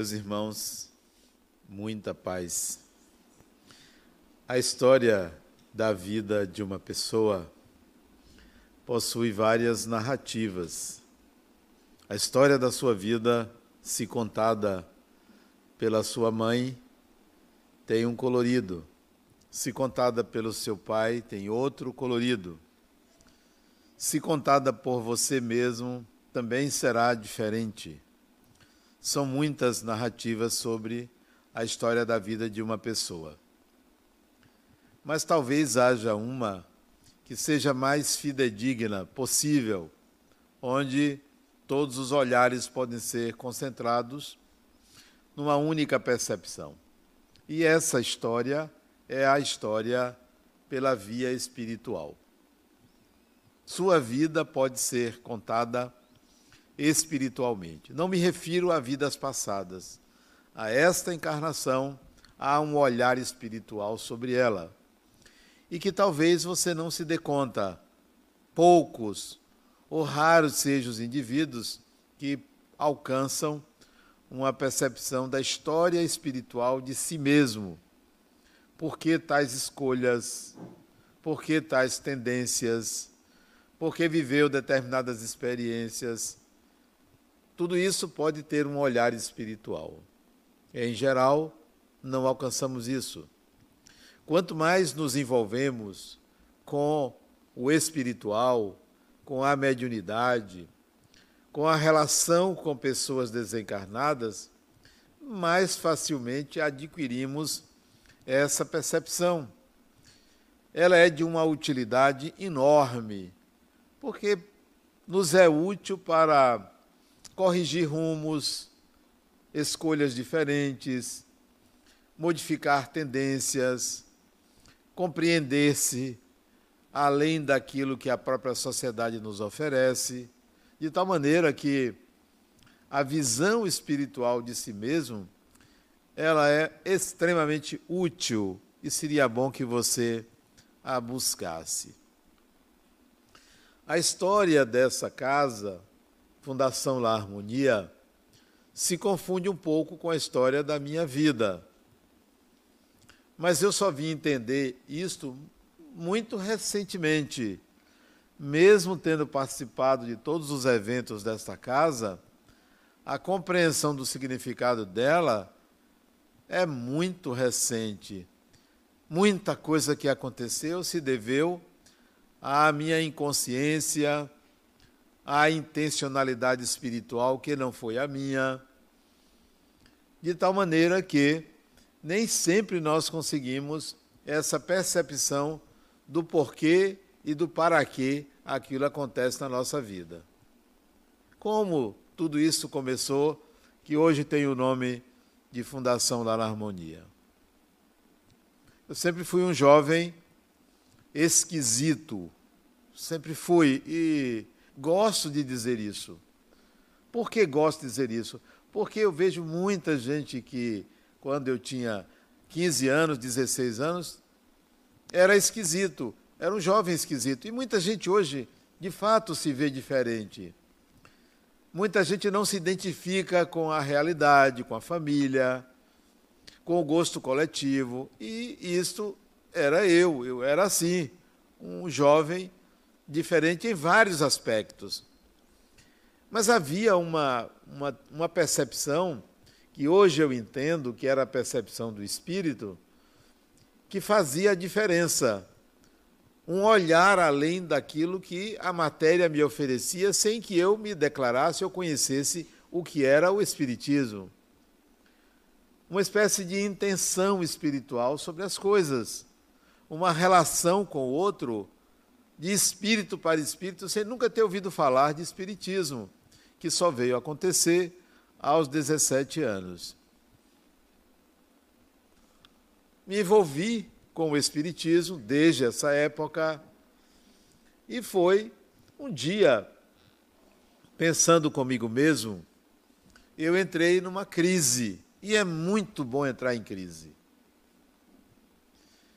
Meus irmãos, muita paz. A história da vida de uma pessoa possui várias narrativas. A história da sua vida, se contada pela sua mãe, tem um colorido. Se contada pelo seu pai, tem outro colorido. Se contada por você mesmo, também será diferente. São muitas narrativas sobre a história da vida de uma pessoa. Mas talvez haja uma que seja mais fidedigna possível, onde todos os olhares podem ser concentrados numa única percepção. E essa história é a história pela via espiritual. Sua vida pode ser contada espiritualmente. Não me refiro a vidas passadas. A esta encarnação há um olhar espiritual sobre ela. E que talvez você não se dê conta. Poucos ou raros sejam os indivíduos que alcançam uma percepção da história espiritual de si mesmo. Por que tais escolhas? Por que tais tendências? Por que viveu determinadas experiências? Tudo isso pode ter um olhar espiritual. Em geral, não alcançamos isso. Quanto mais nos envolvemos com o espiritual, com a mediunidade, com a relação com pessoas desencarnadas, mais facilmente adquirimos essa percepção. Ela é de uma utilidade enorme, porque nos é útil para corrigir rumos, escolhas diferentes, modificar tendências, compreender-se além daquilo que a própria sociedade nos oferece, de tal maneira que a visão espiritual de si mesmo ela é extremamente útil e seria bom que você a buscasse. A história dessa casa Fundação La Harmonia se confunde um pouco com a história da minha vida. Mas eu só vim entender isto muito recentemente. Mesmo tendo participado de todos os eventos desta casa, a compreensão do significado dela é muito recente. Muita coisa que aconteceu se deveu à minha inconsciência, a intencionalidade espiritual que não foi a minha, de tal maneira que nem sempre nós conseguimos essa percepção do porquê e do para que aquilo acontece na nossa vida. Como tudo isso começou, que hoje tem o nome de Fundação Lar Harmonia. Eu sempre fui um jovem esquisito, sempre fui, e Gosto de dizer isso. Por que gosto de dizer isso? Porque eu vejo muita gente que, quando eu tinha 15 anos, 16 anos, era esquisito, era um jovem esquisito. E muita gente hoje, de fato, se vê diferente. Muita gente não se identifica com a realidade, com a família, com o gosto coletivo. E isso era eu, eu era assim, um jovem diferente em vários aspectos. Mas havia uma, uma, uma percepção, que hoje eu entendo que era a percepção do espírito, que fazia a diferença. Um olhar além daquilo que a matéria me oferecia, sem que eu me declarasse ou conhecesse o que era o Espiritismo. Uma espécie de intenção espiritual sobre as coisas, uma relação com o outro de espírito para espírito, sem nunca ter ouvido falar de espiritismo, que só veio acontecer aos 17 anos. Me envolvi com o espiritismo desde essa época e foi um dia pensando comigo mesmo, eu entrei numa crise e é muito bom entrar em crise.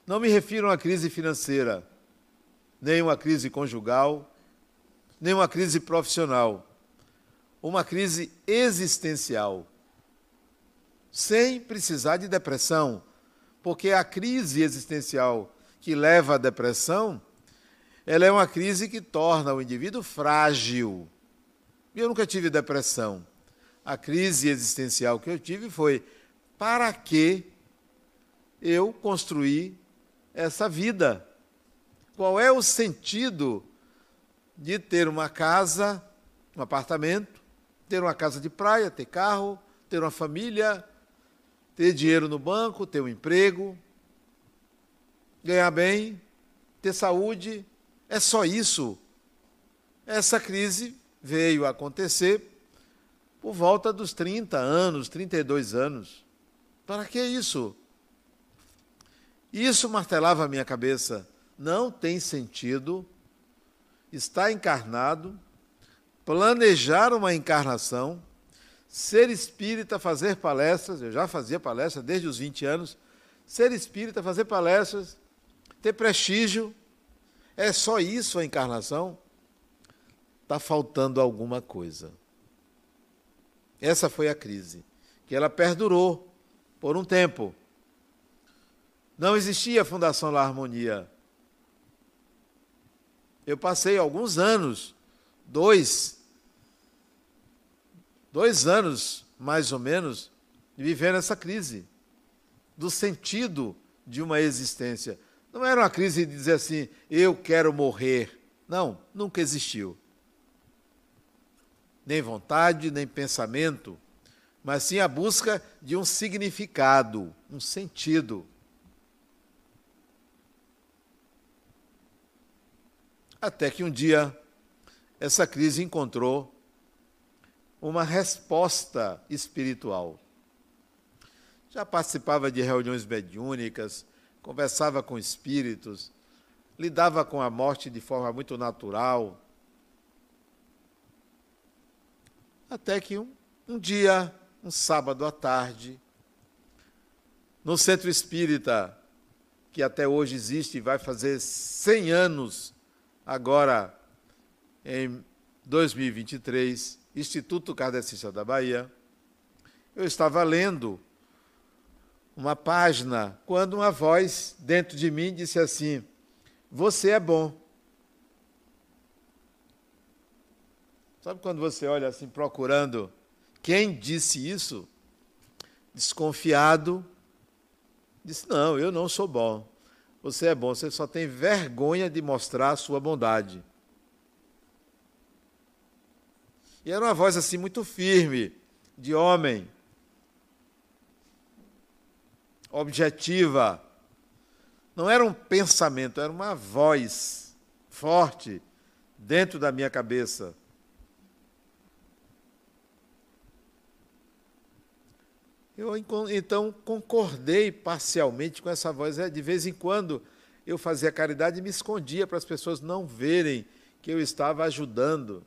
Não me refiro a uma crise financeira nem uma crise conjugal, nem uma crise profissional, uma crise existencial. sem precisar de depressão, porque a crise existencial que leva à depressão, ela é uma crise que torna o indivíduo frágil. Eu nunca tive depressão. A crise existencial que eu tive foi para que eu construí essa vida? Qual é o sentido de ter uma casa, um apartamento, ter uma casa de praia, ter carro, ter uma família, ter dinheiro no banco, ter um emprego, ganhar bem, ter saúde? É só isso. Essa crise veio acontecer por volta dos 30 anos, 32 anos. Para que isso? Isso martelava a minha cabeça. Não tem sentido estar encarnado, planejar uma encarnação, ser espírita, fazer palestras, eu já fazia palestras desde os 20 anos, ser espírita, fazer palestras, ter prestígio, é só isso a encarnação? Está faltando alguma coisa. Essa foi a crise, que ela perdurou por um tempo. Não existia a Fundação La Harmonia. Eu passei alguns anos, dois, dois anos mais ou menos, vivendo essa crise do sentido de uma existência. Não era uma crise de dizer assim, eu quero morrer. Não, nunca existiu. Nem vontade, nem pensamento, mas sim a busca de um significado, um sentido. Até que um dia essa crise encontrou uma resposta espiritual. Já participava de reuniões mediúnicas, conversava com espíritos, lidava com a morte de forma muito natural. Até que um, um dia, um sábado à tarde, no centro espírita, que até hoje existe e vai fazer 100 anos agora em 2023, Instituto Kardecista da Bahia, eu estava lendo uma página quando uma voz dentro de mim disse assim: Você é bom. Sabe quando você olha assim procurando quem disse isso? Desconfiado, disse: Não, eu não sou bom. Você é bom, você só tem vergonha de mostrar a sua bondade. E era uma voz assim muito firme, de homem, objetiva. Não era um pensamento, era uma voz forte dentro da minha cabeça. Eu então concordei parcialmente com essa voz. É, de vez em quando eu fazia caridade e me escondia para as pessoas não verem que eu estava ajudando.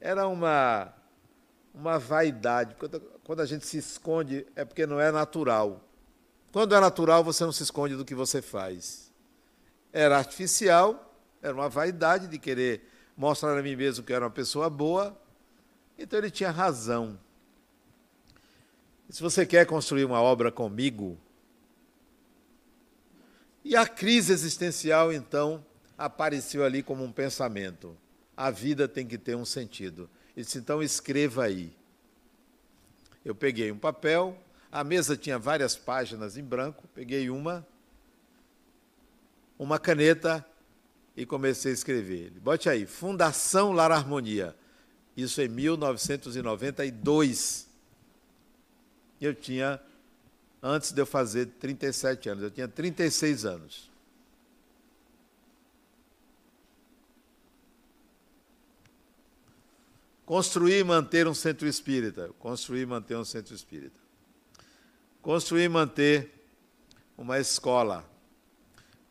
Era uma, uma vaidade. Quando, a gente se esconde é porque não é natural. Quando é natural, você não se esconde do que você faz. Era artificial, era uma vaidade de querer mostrar a mim mesmo que eu era uma pessoa boa. Então ele tinha razão. Se você quer construir uma obra comigo, e a crise existencial, então, apareceu ali como um pensamento. A vida tem que ter um sentido. Ele disse, então escreva aí. Eu peguei um papel, a mesa tinha várias páginas em branco, peguei uma, uma caneta e comecei a escrever. Bote aí, Fundação Lar Harmonia. Isso em 1992 eu tinha, antes de eu fazer 37 anos, eu tinha 36 anos. Construir e manter um centro espírita. Construir e manter um centro espírita. Construir e manter uma escola.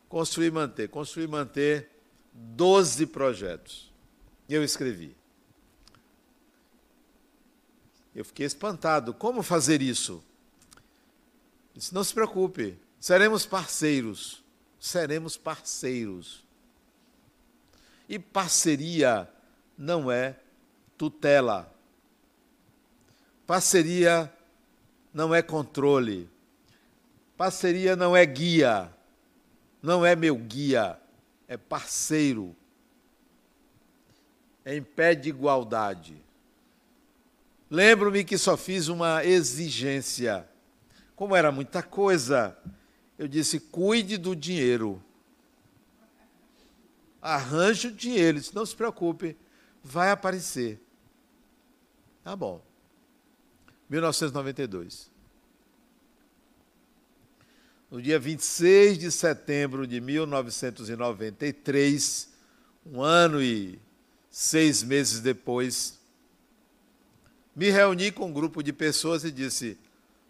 Construir e manter. Construir e manter 12 projetos. Eu escrevi. Eu fiquei espantado. Como fazer isso? Disse, não se preocupe, seremos parceiros. Seremos parceiros. E parceria não é tutela. Parceria não é controle. Parceria não é guia. Não é meu guia. É parceiro. É em pé de igualdade. Lembro-me que só fiz uma exigência. Como era muita coisa, eu disse: cuide do dinheiro. Arranje o dinheiro. disse, não se preocupe, vai aparecer. Tá bom. 1992. No dia 26 de setembro de 1993, um ano e seis meses depois, me reuni com um grupo de pessoas e disse: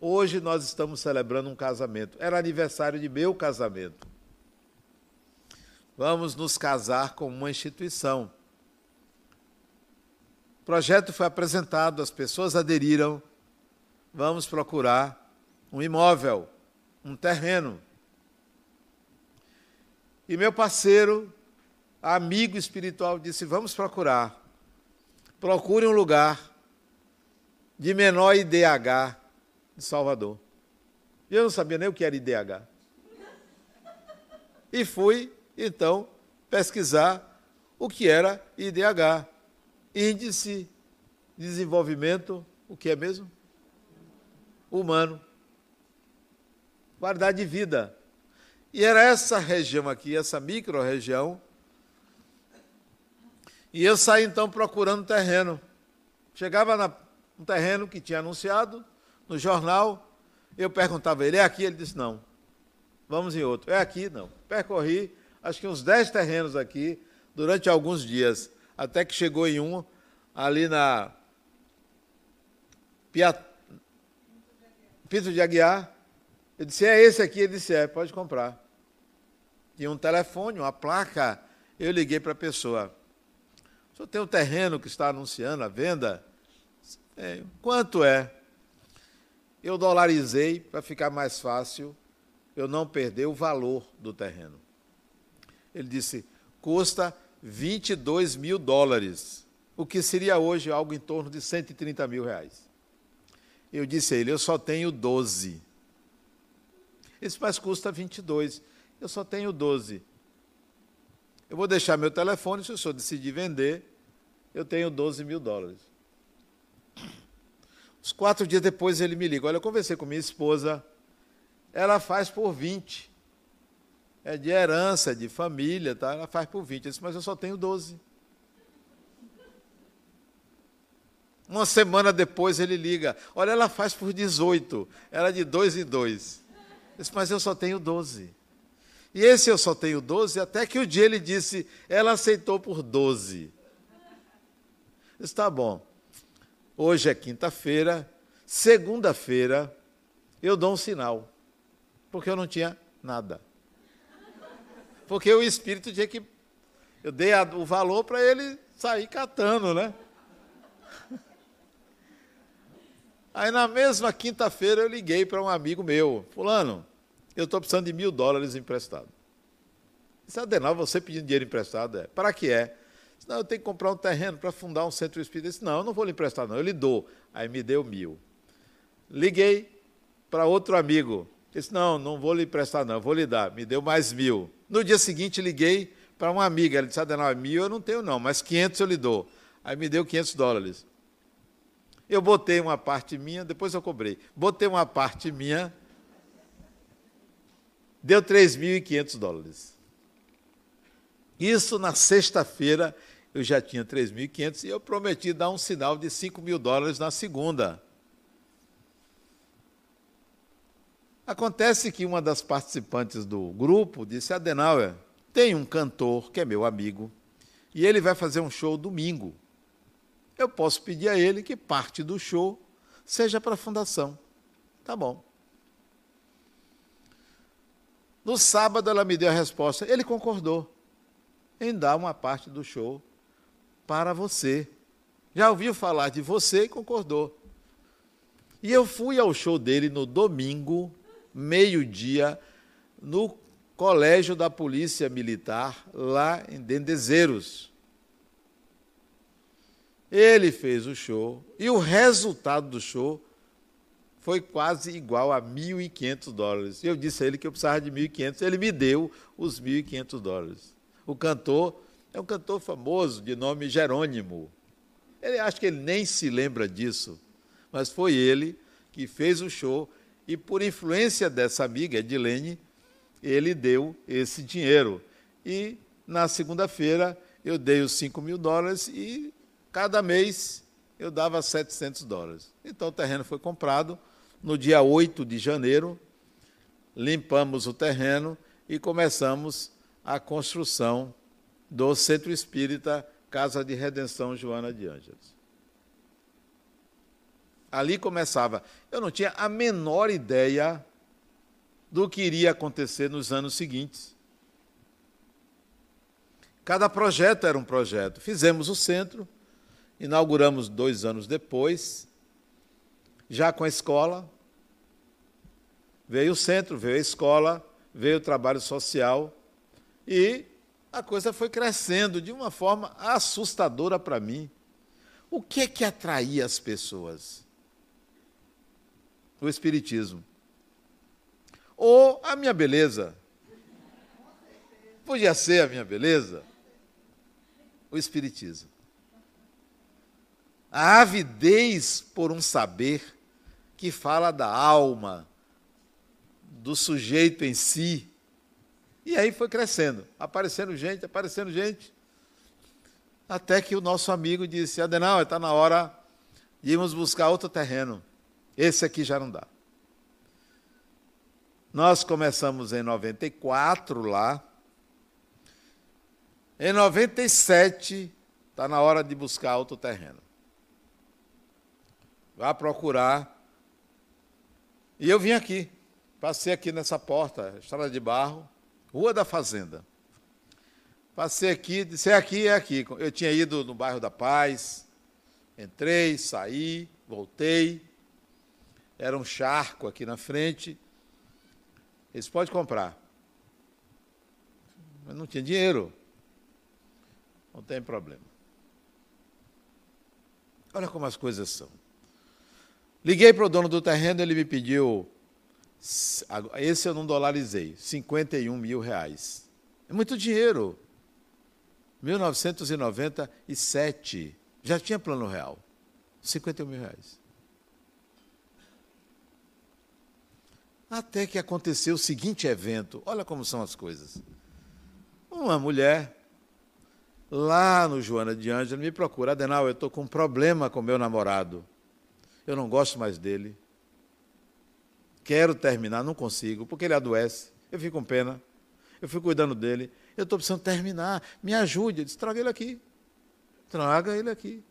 Hoje nós estamos celebrando um casamento. Era aniversário de meu casamento. Vamos nos casar com uma instituição. O projeto foi apresentado, as pessoas aderiram. Vamos procurar um imóvel, um terreno. E meu parceiro, amigo espiritual, disse: Vamos procurar. Procure um lugar de menor IDH de Salvador. E eu não sabia nem o que era IDH. E fui, então, pesquisar o que era IDH Índice de Desenvolvimento, o que é mesmo? Humano. Qualidade de vida. E era essa região aqui, essa micro-região. E eu saí então procurando terreno. Chegava na, um terreno que tinha anunciado, no jornal, eu perguntava ele, é aqui? Ele disse, não. Vamos em outro. É aqui? Não. Percorri, acho que uns dez terrenos aqui, durante alguns dias, até que chegou em um, ali na Pia... Pinto de Aguiar. Eu disse, é esse aqui? Ele disse, é, pode comprar. Tinha um telefone, uma placa. Eu liguei para a pessoa. O senhor tem um terreno que está anunciando a venda? É, quanto é? Eu dolarizei para ficar mais fácil eu não perder o valor do terreno. Ele disse: custa 22 mil dólares, o que seria hoje algo em torno de 130 mil reais. Eu disse a ele: eu só tenho 12. Esse mais custa 22. Eu só tenho 12. Eu vou deixar meu telefone, se o senhor decidir vender, eu tenho 12 mil dólares. Uns quatro dias depois ele me liga. Olha, eu conversei com minha esposa. Ela faz por 20. É de herança, de família, tá? Ela faz por 20. Eu disse, mas eu só tenho 12. Uma semana depois ele liga. Olha, ela faz por 18. Ela é de dois em dois. Eu disse, mas eu só tenho 12. E esse eu só tenho 12, até que o dia ele disse, ela aceitou por 12. Eu disse, tá bom. Hoje é quinta-feira, segunda-feira eu dou um sinal, porque eu não tinha nada. Porque o espírito tinha que. Eu dei a, o valor para ele sair catando, né? Aí na mesma quinta-feira eu liguei para um amigo meu, fulano, eu estou precisando de mil dólares emprestado. Disse, Adenal, você pedindo dinheiro emprestado? É. Para que é? Não, eu tenho que comprar um terreno para fundar um centro espírita. Eu disse, não, eu não vou lhe emprestar, não, eu lhe dou. Aí me deu mil. Liguei para outro amigo. Disse, não, não vou lhe emprestar, não, vou lhe dar. Me deu mais mil. No dia seguinte, liguei para uma amiga. Ela disse, Adenal, mil eu não tenho, não, mas 500 eu lhe dou. Aí me deu 500 dólares. Eu botei uma parte minha, depois eu cobrei. Botei uma parte minha, deu 3.500 dólares. Isso na sexta-feira eu já tinha 3.500 e eu prometi dar um sinal de 5 mil dólares na segunda. Acontece que uma das participantes do grupo disse: Adenauer, tem um cantor que é meu amigo e ele vai fazer um show domingo. Eu posso pedir a ele que parte do show seja para a fundação. Tá bom. No sábado ela me deu a resposta. Ele concordou em dar uma parte do show para você. Já ouviu falar de você e concordou. E eu fui ao show dele no domingo, meio-dia, no Colégio da Polícia Militar, lá em Dendezeiros. Ele fez o show e o resultado do show foi quase igual a 1.500 dólares. Eu disse a ele que eu precisava de 1.500, ele me deu os 1.500 dólares. O cantor é um cantor famoso de nome Jerônimo. Ele acho que ele nem se lembra disso, mas foi ele que fez o show e por influência dessa amiga Edilene, ele deu esse dinheiro. E na segunda-feira eu dei os 5 mil dólares e cada mês eu dava 700 dólares. Então o terreno foi comprado no dia 8 de janeiro, limpamos o terreno e começamos a construção do Centro Espírita Casa de Redenção Joana de Ângeles. Ali começava. Eu não tinha a menor ideia do que iria acontecer nos anos seguintes. Cada projeto era um projeto. Fizemos o centro, inauguramos dois anos depois, já com a escola. Veio o centro, veio a escola, veio o trabalho social e a coisa foi crescendo de uma forma assustadora para mim. O que é que atraía as pessoas? O Espiritismo. Ou a minha beleza. Podia ser a minha beleza. O Espiritismo. A avidez por um saber que fala da alma, do sujeito em si, e aí foi crescendo, aparecendo gente, aparecendo gente. Até que o nosso amigo disse: Adenal, está na hora de irmos buscar outro terreno. Esse aqui já não dá. Nós começamos em 94 lá. Em 97, está na hora de buscar outro terreno. Vá procurar. E eu vim aqui, passei aqui nessa porta, estrada de barro. Rua da Fazenda. Passei aqui, disse, é aqui, é aqui. Eu tinha ido no bairro da Paz, entrei, saí, voltei. Era um charco aqui na frente. Eles pode comprar. Mas não tinha dinheiro. Não tem problema. Olha como as coisas são. Liguei para o dono do terreno, ele me pediu esse eu não dolarizei, 51 mil reais. É muito dinheiro. 1997, já tinha plano real. 51 mil reais. Até que aconteceu o seguinte evento. Olha como são as coisas. Uma mulher, lá no Joana de Ângela, me procura. Adenal, eu estou com um problema com meu namorado. Eu não gosto mais dele. Quero terminar, não consigo, porque ele adoece. Eu fico com pena. Eu fico cuidando dele. Eu estou precisando terminar. Me ajude. Ele disse: traga ele aqui. Traga ele aqui.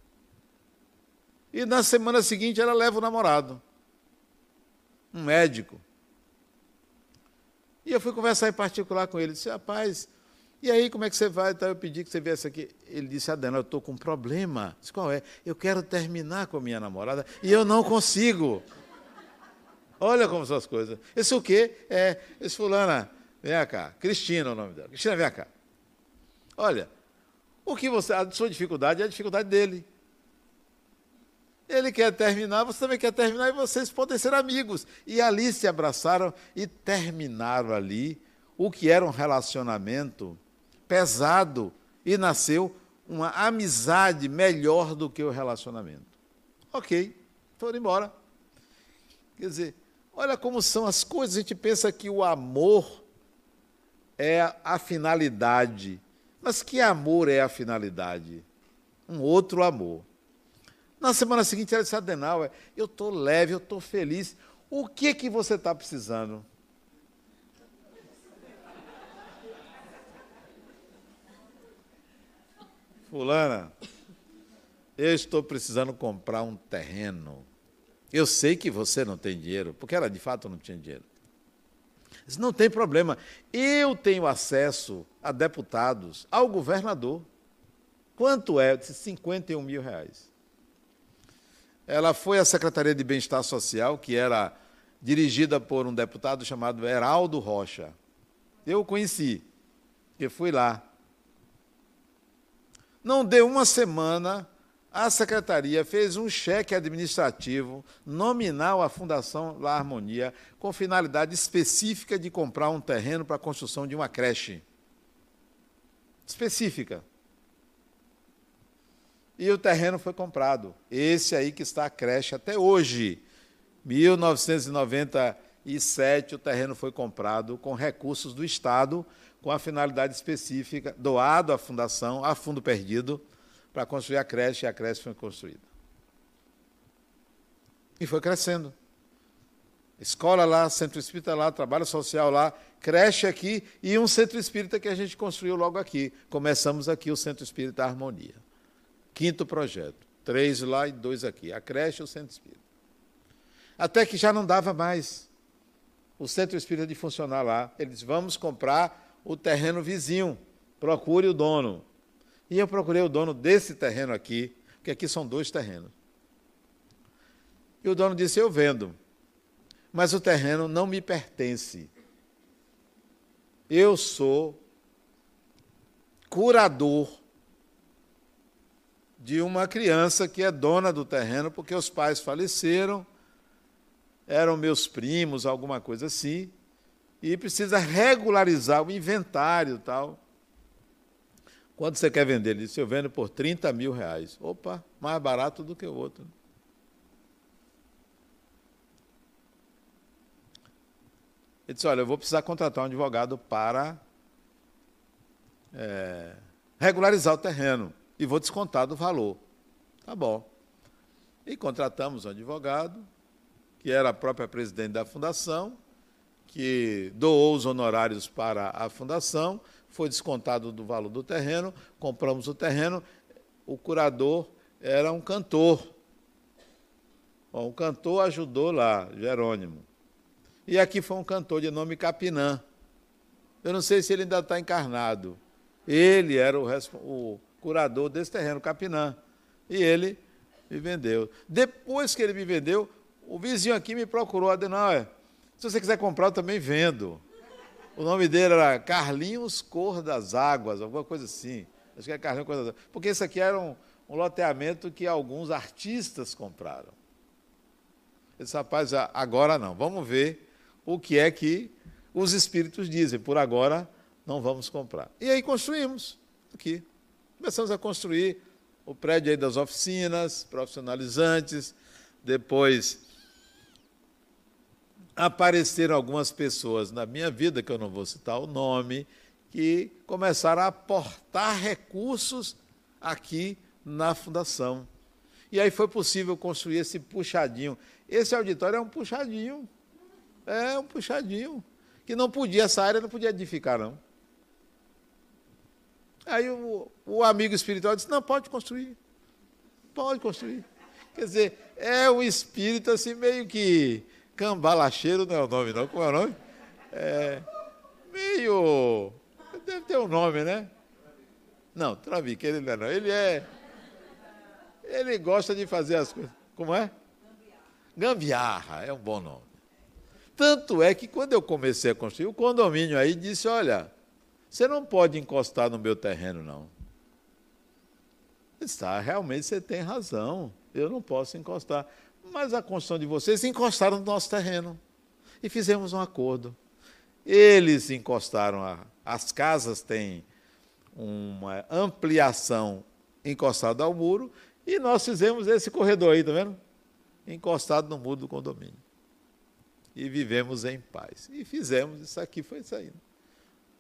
E na semana seguinte ela leva o namorado. Um médico. E eu fui conversar em particular com ele. Disse: rapaz, e aí como é que você vai? Então, eu pedi que você viesse aqui. Ele disse: Adena, eu estou com um problema. disse: qual é? Eu quero terminar com a minha namorada e eu não consigo. Olha como são as coisas. Esse o quê? É, esse fulana, vem cá, Cristina é o nome dela. Cristina, vem cá. Olha, o que você, a sua dificuldade é a dificuldade dele. Ele quer terminar, você também quer terminar e vocês podem ser amigos. E ali se abraçaram e terminaram ali o que era um relacionamento pesado e nasceu uma amizade melhor do que o relacionamento. Ok, foram embora. Quer dizer, Olha como são as coisas. A gente pensa que o amor é a finalidade. Mas que amor é a finalidade? Um outro amor. Na semana seguinte, ela disse, Adenauer, eu estou leve, eu estou feliz. O que que você está precisando? Fulana, eu estou precisando comprar um terreno. Eu sei que você não tem dinheiro, porque ela de fato não tinha dinheiro. Disse, não tem problema, eu tenho acesso a deputados, ao governador. Quanto é? Eu disse, 51 mil reais. Ela foi à Secretaria de Bem-Estar Social, que era dirigida por um deputado chamado Heraldo Rocha. Eu o conheci, porque fui lá. Não deu uma semana, a secretaria fez um cheque administrativo nominal à Fundação La Harmonia com finalidade específica de comprar um terreno para a construção de uma creche. Específica. E o terreno foi comprado. Esse aí que está a creche até hoje. 1997, o terreno foi comprado com recursos do Estado, com a finalidade específica, doado à fundação, a fundo perdido, para construir a creche, e a creche foi construída. E foi crescendo. Escola lá, centro espírita lá, trabalho social lá, creche aqui e um centro espírita que a gente construiu logo aqui. Começamos aqui o Centro Espírita Harmonia. Quinto projeto. Três lá e dois aqui. A creche e o centro espírita. Até que já não dava mais o centro espírita de funcionar lá. Eles vamos comprar o terreno vizinho. Procure o dono. E eu procurei o dono desse terreno aqui, porque aqui são dois terrenos. E o dono disse: Eu vendo, mas o terreno não me pertence. Eu sou curador de uma criança que é dona do terreno, porque os pais faleceram, eram meus primos, alguma coisa assim, e precisa regularizar o inventário tal. Quanto você quer vender? Ele disse, eu vendo por 30 mil reais. Opa, mais barato do que o outro. Ele disse, olha, eu vou precisar contratar um advogado para é, regularizar o terreno e vou descontar do valor. Tá bom. E contratamos um advogado, que era a própria presidente da fundação, que doou os honorários para a fundação, foi descontado do valor do terreno, compramos o terreno, o curador era um cantor. Bom, o cantor ajudou lá, Jerônimo. E aqui foi um cantor de nome Capinã. Eu não sei se ele ainda está encarnado. Ele era o, o curador desse terreno, Capinã. E ele me vendeu. Depois que ele me vendeu, o vizinho aqui me procurou, Adenauer, se você quiser comprar, eu também vendo. O nome dele era Carlinhos Cor das Águas, alguma coisa assim. Acho que é Carlinhos Cor das Águas. Porque isso aqui era um, um loteamento que alguns artistas compraram. Esse rapaz, agora não. Vamos ver o que é que os espíritos dizem. Por agora, não vamos comprar. E aí construímos aqui. Começamos a construir o prédio aí das oficinas profissionalizantes, depois apareceram algumas pessoas na minha vida, que eu não vou citar o nome, que começaram a aportar recursos aqui na fundação. E aí foi possível construir esse puxadinho. Esse auditório é um puxadinho. É um puxadinho. Que não podia, essa área não podia edificar, não. Aí o, o amigo espiritual disse: não, pode construir. Pode construir. Quer dizer, é um espírito assim meio que Cambalacheiro não é o nome, não. Como é o nome? É, meio. Deve ter um nome, né? Não, Traviqueiro ele não é, não. Ele é. Ele gosta de fazer as coisas. Como é? Gambiarra, é um bom nome. Tanto é que quando eu comecei a construir o condomínio aí, disse: olha, você não pode encostar no meu terreno, não. Está, realmente você tem razão. Eu não posso encostar. Mas a construção de vocês encostaram no nosso terreno. E fizemos um acordo. Eles encostaram, a, as casas têm uma ampliação encostada ao muro, e nós fizemos esse corredor aí, tá vendo? Encostado no muro do condomínio. E vivemos em paz. E fizemos, isso aqui foi saindo.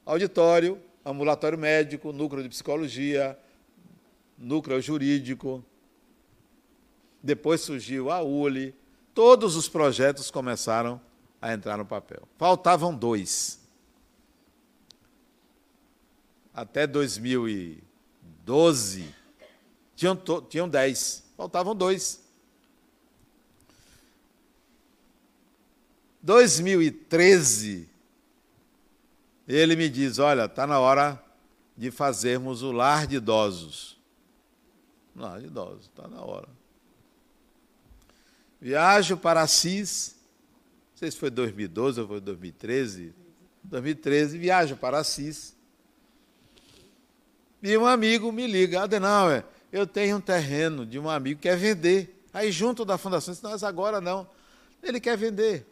Auditório, ambulatório médico, núcleo de psicologia, núcleo jurídico, depois surgiu a ULI, todos os projetos começaram a entrar no papel. Faltavam dois. Até 2012, tinham, tinham dez, faltavam dois. 2013, ele me diz: Olha, está na hora de fazermos o lar de idosos. Lar de idosos, está na hora. Viajo para Assis, não sei se foi 2012 ou foi 2013. 2013, viajo para Assis. E um amigo me liga, Adenauer, eu tenho um terreno de um amigo que quer vender. Aí, junto da fundação, disse, mas agora não. Ele quer vender.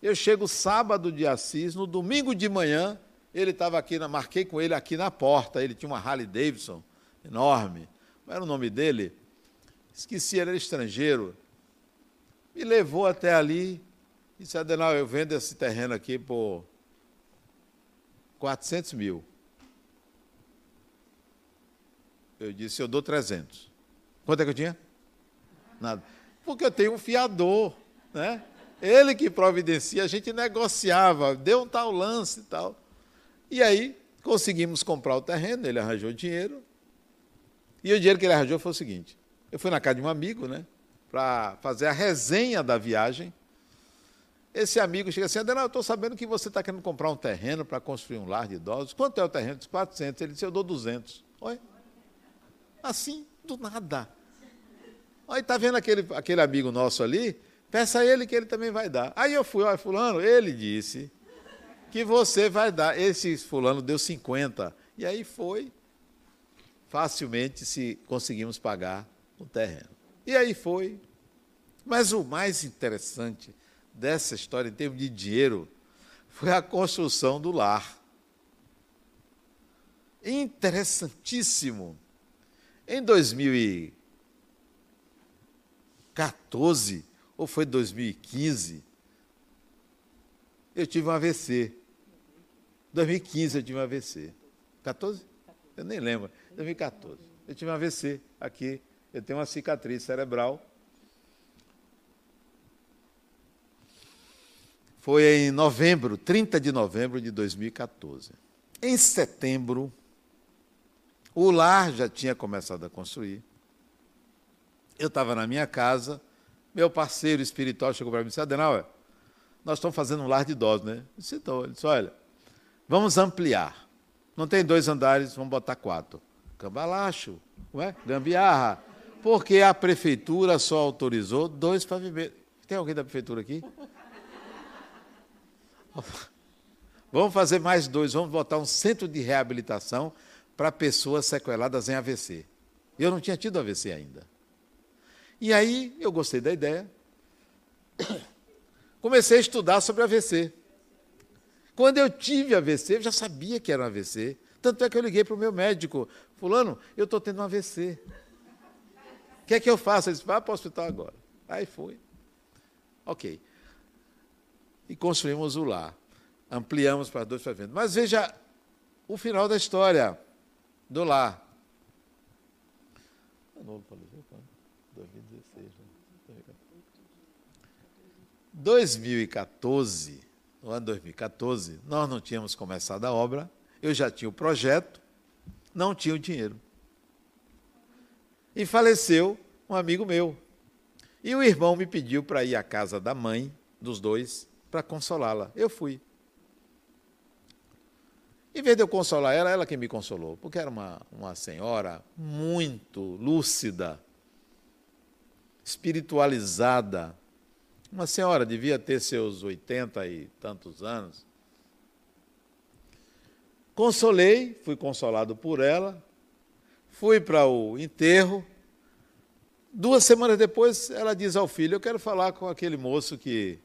Eu chego sábado de Assis, no domingo de manhã, ele estava aqui, na, marquei com ele aqui na porta. Ele tinha uma Harley Davidson enorme. Qual era o nome dele? Esqueci, ele era estrangeiro. Me levou até ali e disse, Adenal, eu vendo esse terreno aqui por 400 mil. Eu disse, eu dou 300. Quanto é que eu tinha? Nada. Porque eu tenho um fiador, né? Ele que providencia, a gente negociava, deu um tal lance e tal. E aí conseguimos comprar o terreno, ele arranjou dinheiro. E o dinheiro que ele arranjou foi o seguinte: eu fui na casa de um amigo, né, para fazer a resenha da viagem. Esse amigo chega assim, Adenal, eu estou sabendo que você está querendo comprar um terreno para construir um lar de idosos. Quanto é o terreno? disse, 400. Ele disse, eu dou 200. Oi? Assim, do nada. Aí está vendo aquele, aquele amigo nosso ali? Peça a ele que ele também vai dar. Aí eu fui, olha, fulano, ele disse que você vai dar. Esse fulano deu 50. E aí foi. Facilmente se conseguimos pagar o terreno. E aí foi. Mas o mais interessante dessa história, em termos de dinheiro, foi a construção do lar. Interessantíssimo. Em 2014, ou foi 2015, eu tive um AVC. 2015 eu tive um AVC. 14? Eu nem lembro. 2014. Eu tive um AVC aqui. Eu tenho uma cicatriz cerebral. Foi em novembro, 30 de novembro de 2014. Em setembro, o lar já tinha começado a construir. Eu estava na minha casa, meu parceiro espiritual chegou para mim e disse, Adenauer, nós estamos fazendo um lar de idosos, né? Eu disse, então, ele disse, olha, vamos ampliar. Não tem dois andares, vamos botar quatro. Cambalacho, ué? gambiarra. Porque a prefeitura só autorizou dois pavimentos. Tem alguém da prefeitura aqui? Vamos fazer mais dois, vamos botar um centro de reabilitação para pessoas sequeladas em AVC. Eu não tinha tido AVC ainda. E aí eu gostei da ideia. Comecei a estudar sobre AVC. Quando eu tive AVC, eu já sabia que era um AVC. Tanto é que eu liguei para o meu médico. Fulano, eu estou tendo um AVC. O que é que eu faço? Ele disse, vá para o hospital agora. Aí fui. Ok. E construímos o lar. Ampliamos para dois pavimentos. Mas veja o final da história do lar. 2014, no ano 2014, nós não tínhamos começado a obra, eu já tinha o projeto, não tinha o dinheiro. E faleceu um amigo meu. E o irmão me pediu para ir à casa da mãe dos dois para consolá-la. Eu fui. Em vez de eu consolar ela, ela que me consolou, porque era uma, uma senhora muito lúcida, espiritualizada. Uma senhora devia ter seus oitenta e tantos anos. Consolei, fui consolado por ela, fui para o enterro. Duas semanas depois, ela diz ao filho: Eu quero falar com aquele moço que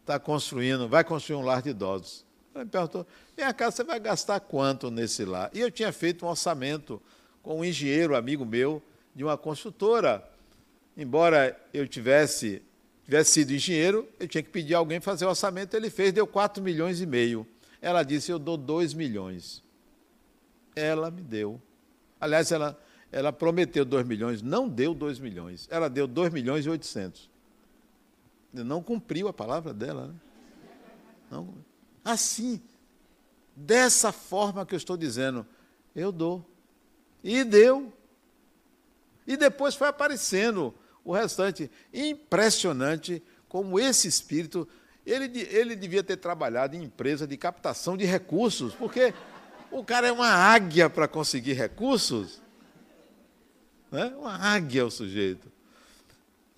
está construindo, vai construir um lar de idosos. Ela me perguntou: Minha casa, você vai gastar quanto nesse lar? E eu tinha feito um orçamento com um engenheiro, amigo meu, de uma construtora. Embora eu tivesse, tivesse sido engenheiro, eu tinha que pedir a alguém fazer o orçamento, ele fez, deu 4 milhões e meio. Ela disse: Eu dou 2 milhões. Ela me deu. Aliás, ela, ela prometeu 2 milhões, não deu 2 milhões. Ela deu 2 milhões e 800. Não cumpriu a palavra dela. Né? Não, Assim, dessa forma que eu estou dizendo, eu dou. E deu. E depois foi aparecendo o restante. Impressionante como esse espírito, ele, ele devia ter trabalhado em empresa de captação de recursos, porque o cara é uma águia para conseguir recursos. Né? Uma águia o sujeito.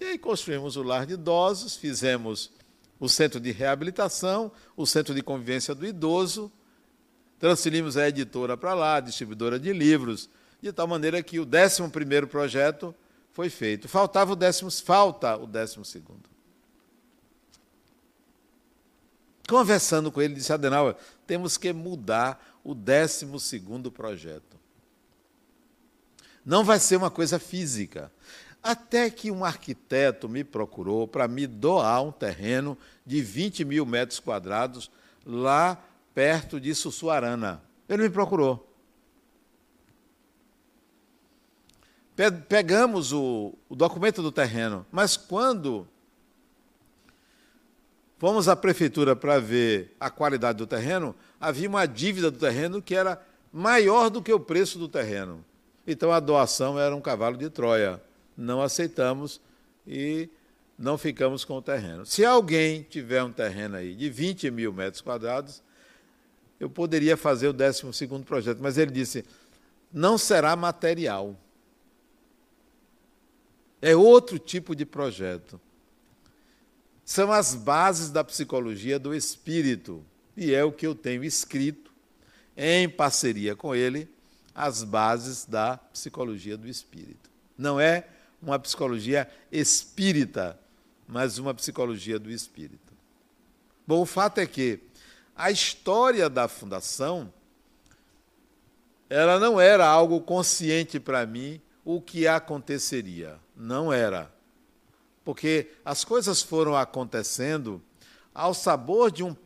E aí construímos o lar de idosos, fizemos o centro de reabilitação, o centro de convivência do idoso, transferimos a editora para lá, a distribuidora de livros, de tal maneira que o 11 primeiro projeto foi feito. Faltava o décimo, falta o 12 segundo. Conversando com ele, disse Adenauer, temos que mudar o décimo segundo projeto. Não vai ser uma coisa física. Até que um arquiteto me procurou para me doar um terreno de 20 mil metros quadrados lá perto de Sussuarana. Ele me procurou. Pegamos o, o documento do terreno, mas quando fomos à prefeitura para ver a qualidade do terreno, havia uma dívida do terreno que era maior do que o preço do terreno. Então a doação era um cavalo de Troia. Não aceitamos e não ficamos com o terreno. Se alguém tiver um terreno aí de 20 mil metros quadrados, eu poderia fazer o 12 projeto, mas ele disse: não será material. É outro tipo de projeto. São as bases da psicologia do espírito. E é o que eu tenho escrito, em parceria com ele, as bases da psicologia do espírito. Não é uma psicologia espírita, mas uma psicologia do espírito. Bom, o fato é que a história da fundação ela não era algo consciente para mim o que aconteceria. Não era. Porque as coisas foram acontecendo ao sabor de, um,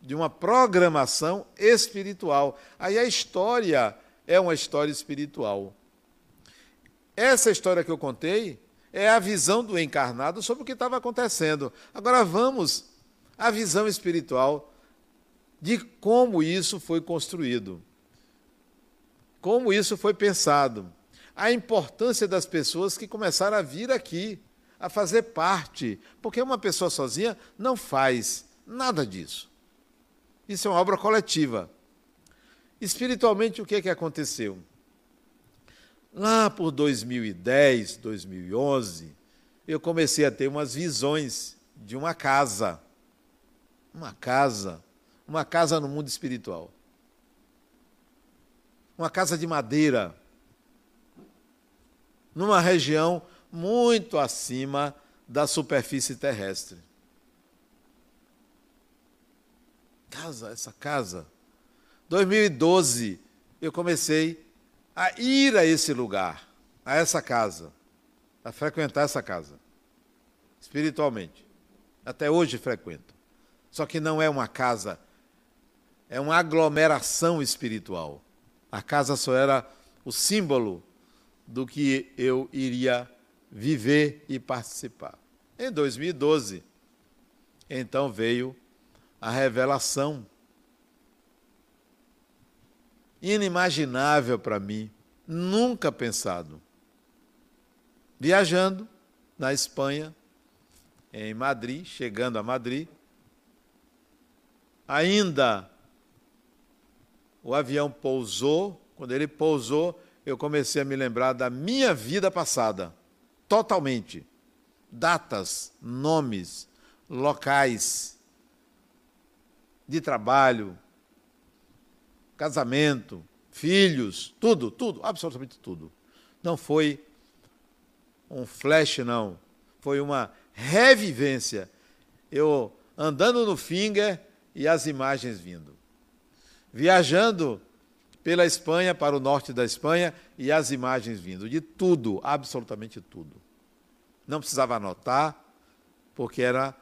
de uma programação espiritual. Aí a história é uma história espiritual. Essa história que eu contei é a visão do encarnado sobre o que estava acontecendo. Agora vamos à visão espiritual de como isso foi construído, como isso foi pensado, a importância das pessoas que começaram a vir aqui, a fazer parte, porque uma pessoa sozinha não faz nada disso. Isso é uma obra coletiva. Espiritualmente, o que, é que aconteceu? Lá por 2010, 2011, eu comecei a ter umas visões de uma casa. Uma casa. Uma casa no mundo espiritual. Uma casa de madeira. Numa região muito acima da superfície terrestre. Casa, essa casa 2012, eu comecei a ir a esse lugar, a essa casa, a frequentar essa casa, espiritualmente. Até hoje frequento. Só que não é uma casa, é uma aglomeração espiritual. A casa só era o símbolo do que eu iria viver e participar. Em 2012, então veio a revelação inimaginável para mim, nunca pensado. Viajando na Espanha, em Madrid, chegando a Madrid, ainda o avião pousou, quando ele pousou, eu comecei a me lembrar da minha vida passada, totalmente. Datas, nomes, locais de trabalho, casamento, filhos, tudo, tudo, absolutamente tudo. Não foi um flash, não. Foi uma revivência. Eu andando no finger e as imagens vindo. Viajando pela Espanha, para o norte da Espanha, e as imagens vindo. De tudo, absolutamente tudo. Não precisava anotar, porque era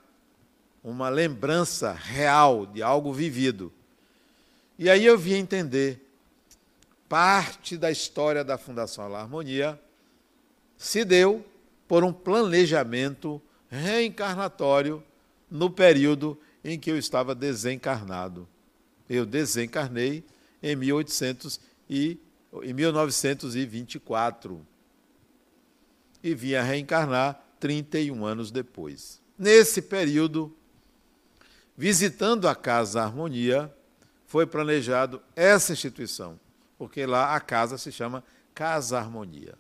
uma lembrança real de algo vivido. E aí eu vim entender parte da história da Fundação La Harmonia se deu por um planejamento reencarnatório no período em que eu estava desencarnado. Eu desencarnei em 1800 e em 1924 e vim a reencarnar 31 anos depois. Nesse período, visitando a Casa Harmonia, foi planejado essa instituição, porque lá a casa se chama Casa Harmonia.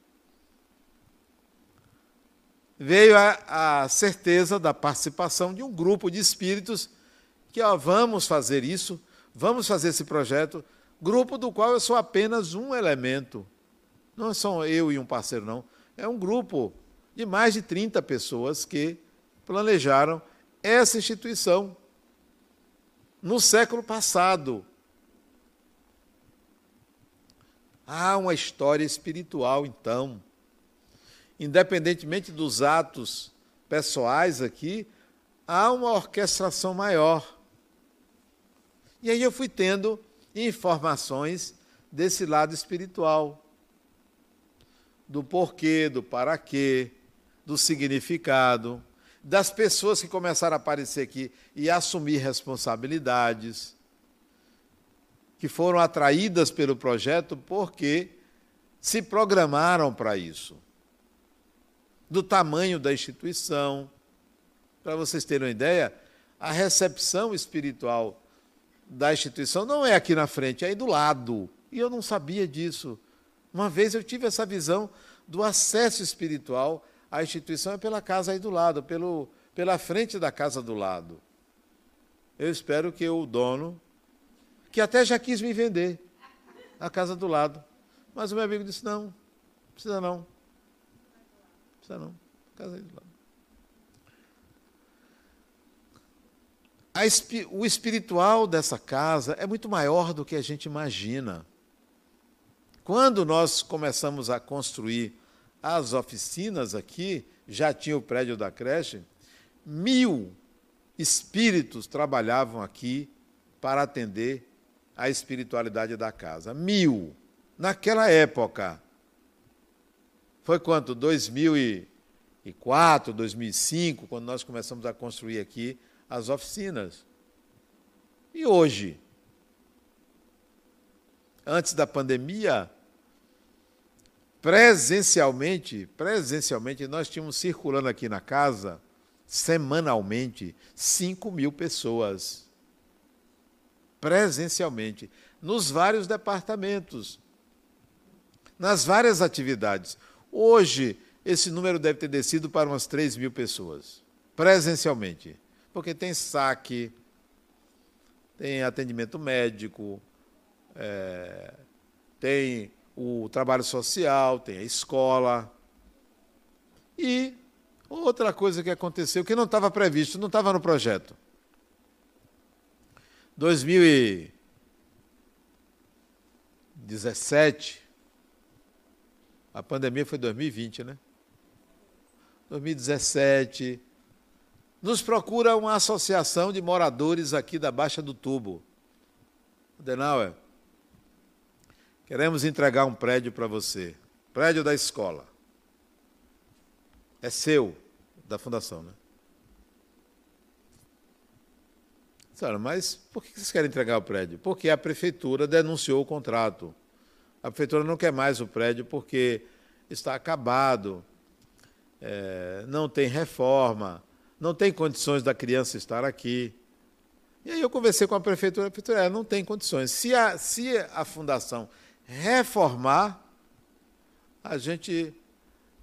Veio a, a certeza da participação de um grupo de espíritos que ó, vamos fazer isso, vamos fazer esse projeto, grupo do qual eu sou apenas um elemento. Não são eu e um parceiro, não. É um grupo de mais de 30 pessoas que planejaram essa instituição no século passado. Há uma história espiritual, então. Independentemente dos atos pessoais aqui, há uma orquestração maior. E aí eu fui tendo informações desse lado espiritual, do porquê, do para quê, do significado, das pessoas que começaram a aparecer aqui e assumir responsabilidades, que foram atraídas pelo projeto porque se programaram para isso. Do tamanho da instituição. Para vocês terem uma ideia, a recepção espiritual da instituição não é aqui na frente, é aí do lado. E eu não sabia disso. Uma vez eu tive essa visão do acesso espiritual à instituição é pela casa aí do lado, pelo, pela frente da casa do lado. Eu espero que o dono, que até já quis me vender, a casa do lado. Mas o meu amigo disse: não, precisa não. Precisa não. Casa aí do lado. O espiritual dessa casa é muito maior do que a gente imagina. Quando nós começamos a construir as oficinas aqui, já tinha o prédio da creche, mil espíritos trabalhavam aqui para atender a espiritualidade da casa. Mil. Naquela época. Foi quanto? 2004, 2005, quando nós começamos a construir aqui as oficinas. E hoje? Antes da pandemia, presencialmente, presencialmente, nós tínhamos circulando aqui na casa, semanalmente, 5 mil pessoas. Presencialmente, nos vários departamentos, nas várias atividades. Hoje, esse número deve ter descido para umas 3 mil pessoas, presencialmente porque tem saque, tem atendimento médico, é, tem o trabalho social, tem a escola. E outra coisa que aconteceu, que não estava previsto, não estava no projeto. 2017, a pandemia foi 2020, né? 2017, nos procura uma associação de moradores aqui da Baixa do Tubo. Denauer, queremos entregar um prédio para você. Prédio da escola. É seu, da fundação, né? Senhora, mas por que vocês querem entregar o prédio? Porque a prefeitura denunciou o contrato. A prefeitura não quer mais o prédio porque está acabado, é, não tem reforma, não tem condições da criança estar aqui. E aí eu conversei com a prefeitura, a prefeitura é, não tem condições. Se a, se a fundação reformar, a gente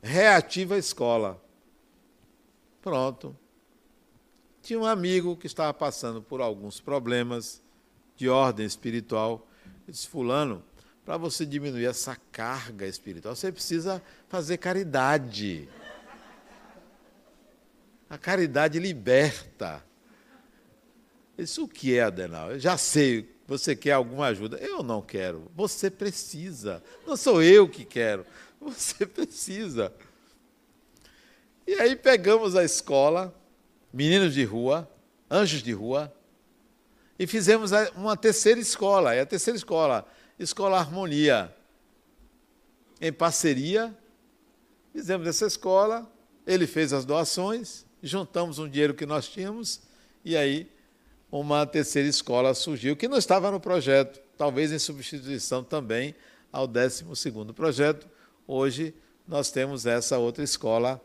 reativa a escola. Pronto. Tinha um amigo que estava passando por alguns problemas de ordem espiritual. Ele disse, fulano, para você diminuir essa carga espiritual, você precisa fazer caridade. A caridade liberta. Isso o que é, Adenal? Eu já sei, você quer alguma ajuda. Eu não quero. Você precisa. Não sou eu que quero. Você precisa. E aí pegamos a escola, meninos de rua, anjos de rua, e fizemos uma terceira escola. É a terceira escola, Escola Harmonia. Em parceria, fizemos essa escola, ele fez as doações, juntamos um dinheiro que nós tínhamos e aí uma terceira escola surgiu, que não estava no projeto, talvez em substituição também ao 12 projeto. Hoje nós temos essa outra escola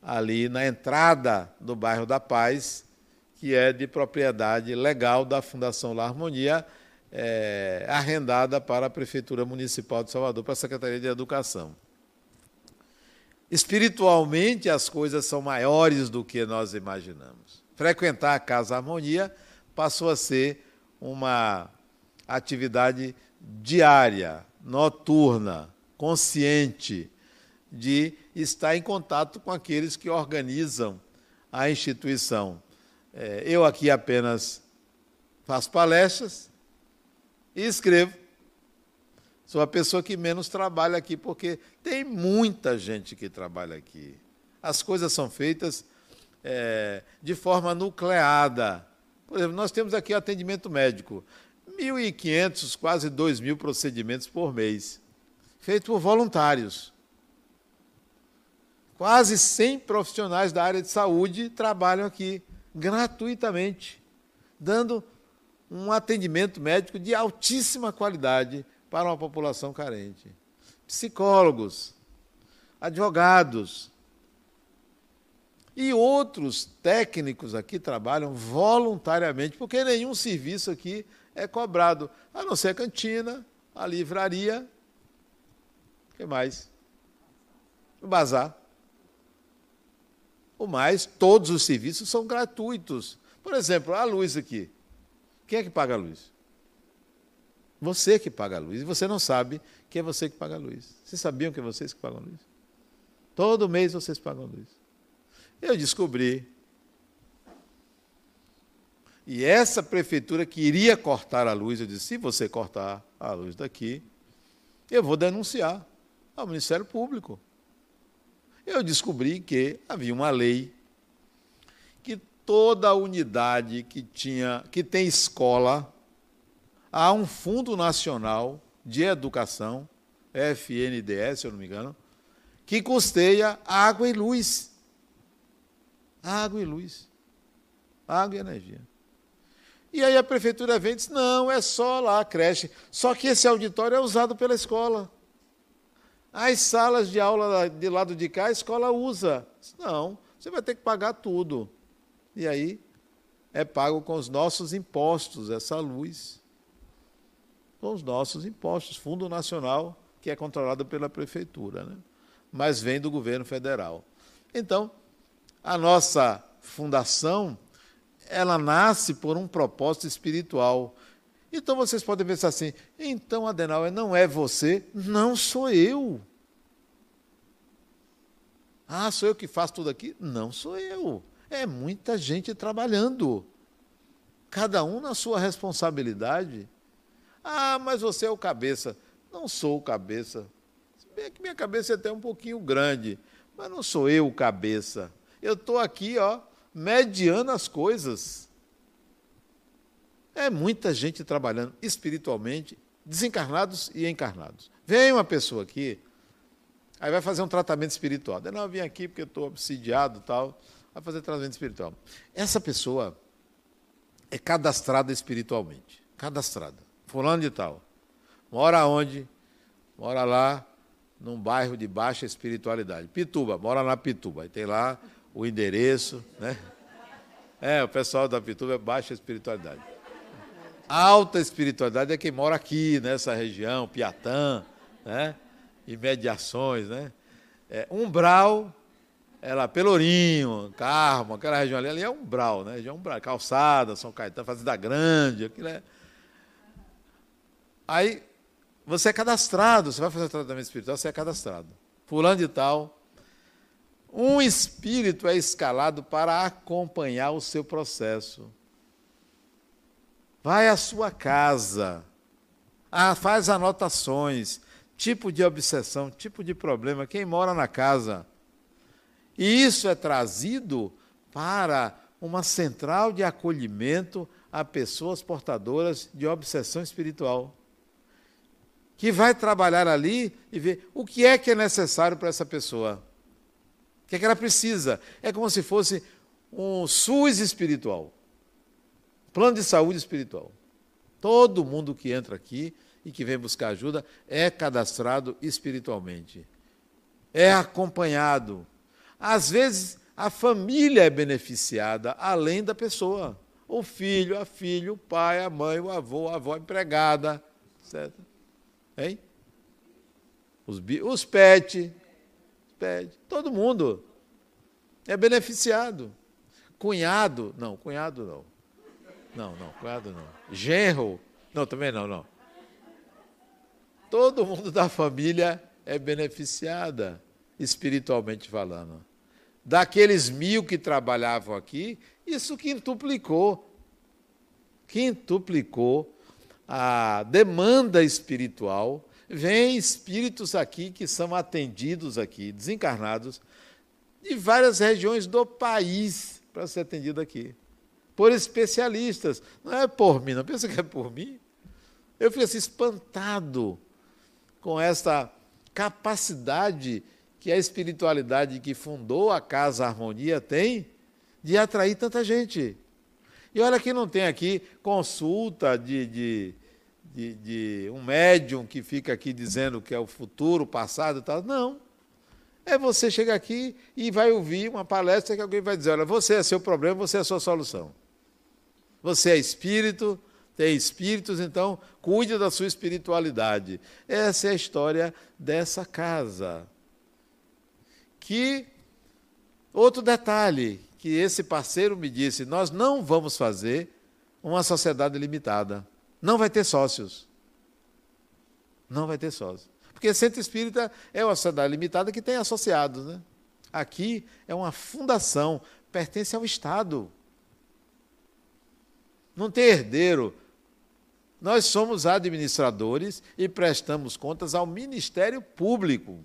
ali na entrada do bairro da Paz, que é de propriedade legal da Fundação La Harmonia, é, arrendada para a Prefeitura Municipal de Salvador, para a Secretaria de Educação. Espiritualmente, as coisas são maiores do que nós imaginamos. Frequentar a Casa Harmonia passou a ser uma atividade diária, noturna, consciente de estar em contato com aqueles que organizam a instituição. É, eu aqui apenas faço palestras e escrevo. Sou a pessoa que menos trabalha aqui, porque tem muita gente que trabalha aqui. As coisas são feitas é, de forma nucleada. Por exemplo, nós temos aqui atendimento médico. 1.500, quase 2.000 procedimentos por mês, feito por voluntários. Quase 100 profissionais da área de saúde trabalham aqui gratuitamente, dando um atendimento médico de altíssima qualidade para uma população carente. Psicólogos, advogados e outros técnicos aqui trabalham voluntariamente, porque nenhum serviço aqui é cobrado, a não ser a cantina, a livraria, o que mais? O bazar. O mais, todos os serviços são gratuitos. Por exemplo, a luz aqui. Quem é que paga a luz? Você que paga a luz. E você não sabe que é você que paga a luz. Vocês sabiam que é vocês que pagam a luz? Todo mês vocês pagam a luz. Eu descobri. E essa prefeitura queria cortar a luz. Eu disse: se você cortar a luz daqui, eu vou denunciar ao Ministério Público eu descobri que havia uma lei que toda unidade que tinha, que tem escola, há um Fundo Nacional de Educação, FNDS, se eu não me engano, que custeia água e luz. Água e luz. Água e energia. E aí a prefeitura vem e diz: não, é só lá a creche. Só que esse auditório é usado pela escola. As salas de aula de lado de cá, a escola usa. Não, você vai ter que pagar tudo. E aí é pago com os nossos impostos, essa luz. Com os nossos impostos, Fundo Nacional, que é controlado pela prefeitura, né? mas vem do governo federal. Então, a nossa fundação, ela nasce por um propósito espiritual. Então vocês podem pensar assim: então, Adenauer, não é você? Não sou eu. Ah, sou eu que faço tudo aqui? Não sou eu. É muita gente trabalhando. Cada um na sua responsabilidade. Ah, mas você é o cabeça. Não sou o cabeça. Se bem que minha cabeça é até um pouquinho grande, mas não sou eu o cabeça. Eu estou aqui, ó, mediando as coisas. É muita gente trabalhando espiritualmente, desencarnados e encarnados. Vem uma pessoa aqui, aí vai fazer um tratamento espiritual. Não, eu vim aqui porque estou obsidiado tal, vai fazer tratamento espiritual. Essa pessoa é cadastrada espiritualmente. Cadastrada. Fulano de tal. Mora onde? Mora lá num bairro de baixa espiritualidade. Pituba, mora na Pituba. Aí tem lá o endereço, né? É, o pessoal da Pituba é baixa espiritualidade. Alta espiritualidade é quem mora aqui, nessa região, Piatã, né? imediações. Né? É, umbral, ela, Pelourinho, Carmo, aquela região ali, ali é umbral, né? região umbral, calçada, São Caetano, Fazenda Grande, aquilo é... Aí, você é cadastrado, você vai fazer tratamento espiritual, você é cadastrado. Fulano de tal, um espírito é escalado para acompanhar o seu processo. Vai à sua casa, ah, faz anotações, tipo de obsessão, tipo de problema, quem mora na casa. E isso é trazido para uma central de acolhimento a pessoas portadoras de obsessão espiritual. Que vai trabalhar ali e ver o que é que é necessário para essa pessoa. O que é que ela precisa? É como se fosse um SUS espiritual. Plano de saúde espiritual. Todo mundo que entra aqui e que vem buscar ajuda é cadastrado espiritualmente. É acompanhado. Às vezes, a família é beneficiada além da pessoa. O filho, a filha, o pai, a mãe, o avô, a avó, empregada, certo? Hein? Os, os pet, pet, todo mundo é beneficiado. Cunhado, não, cunhado não. Não, não, cunhado não. Genro, não, também não, não. Todo mundo da família é beneficiada, espiritualmente falando. Daqueles mil que trabalhavam aqui, isso quintuplicou. Quintuplicou a demanda espiritual. Vem espíritos aqui que são atendidos aqui, desencarnados, de várias regiões do país para ser atendido aqui. Por especialistas. Não é por mim, não pensa que é por mim. Eu fico assim, espantado com essa capacidade que a espiritualidade que fundou a Casa Harmonia tem de atrair tanta gente. E olha que não tem aqui consulta de, de, de, de um médium que fica aqui dizendo que é o futuro, o passado e tal. Não. É você chegar aqui e vai ouvir uma palestra que alguém vai dizer: olha, você é seu problema, você é a sua solução. Você é espírito, tem espíritos, então cuide da sua espiritualidade. Essa é a história dessa casa. Que outro detalhe que esse parceiro me disse, nós não vamos fazer uma sociedade limitada. Não vai ter sócios. Não vai ter sócios. Porque centro espírita é uma sociedade limitada que tem associados, né? Aqui é uma fundação, pertence ao Estado. Não tem herdeiro, nós somos administradores e prestamos contas ao Ministério Público.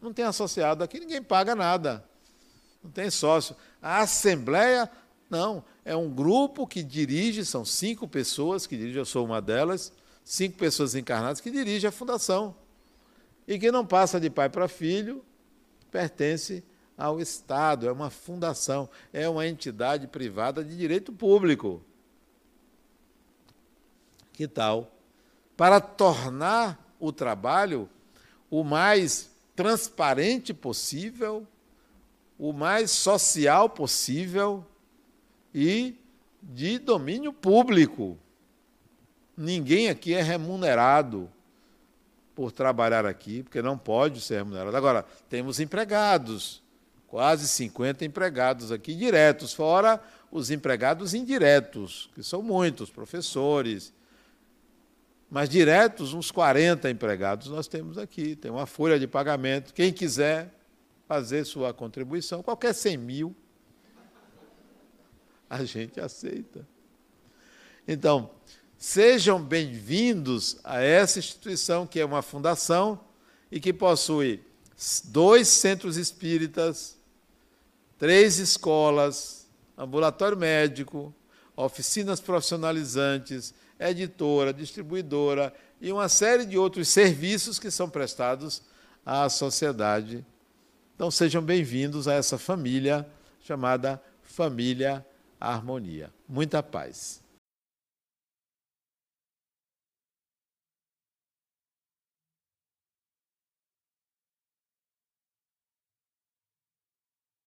Não tem associado aqui, ninguém paga nada. Não tem sócio. A Assembleia, não. É um grupo que dirige, são cinco pessoas que dirigem, eu sou uma delas, cinco pessoas encarnadas que dirigem a fundação. E que não passa de pai para filho, pertence ao Estado, é uma fundação, é uma entidade privada de direito público. Que tal? Para tornar o trabalho o mais transparente possível, o mais social possível e de domínio público. Ninguém aqui é remunerado por trabalhar aqui, porque não pode ser remunerado. Agora, temos empregados, quase 50 empregados aqui diretos, fora os empregados indiretos, que são muitos, professores, mas diretos, uns 40 empregados nós temos aqui. Tem uma folha de pagamento. Quem quiser fazer sua contribuição, qualquer 100 mil, a gente aceita. Então, sejam bem-vindos a essa instituição que é uma fundação e que possui dois centros espíritas, três escolas, ambulatório médico, oficinas profissionalizantes, editora, distribuidora e uma série de outros serviços que são prestados à sociedade. Então sejam bem-vindos a essa família chamada Família Harmonia. Muita paz.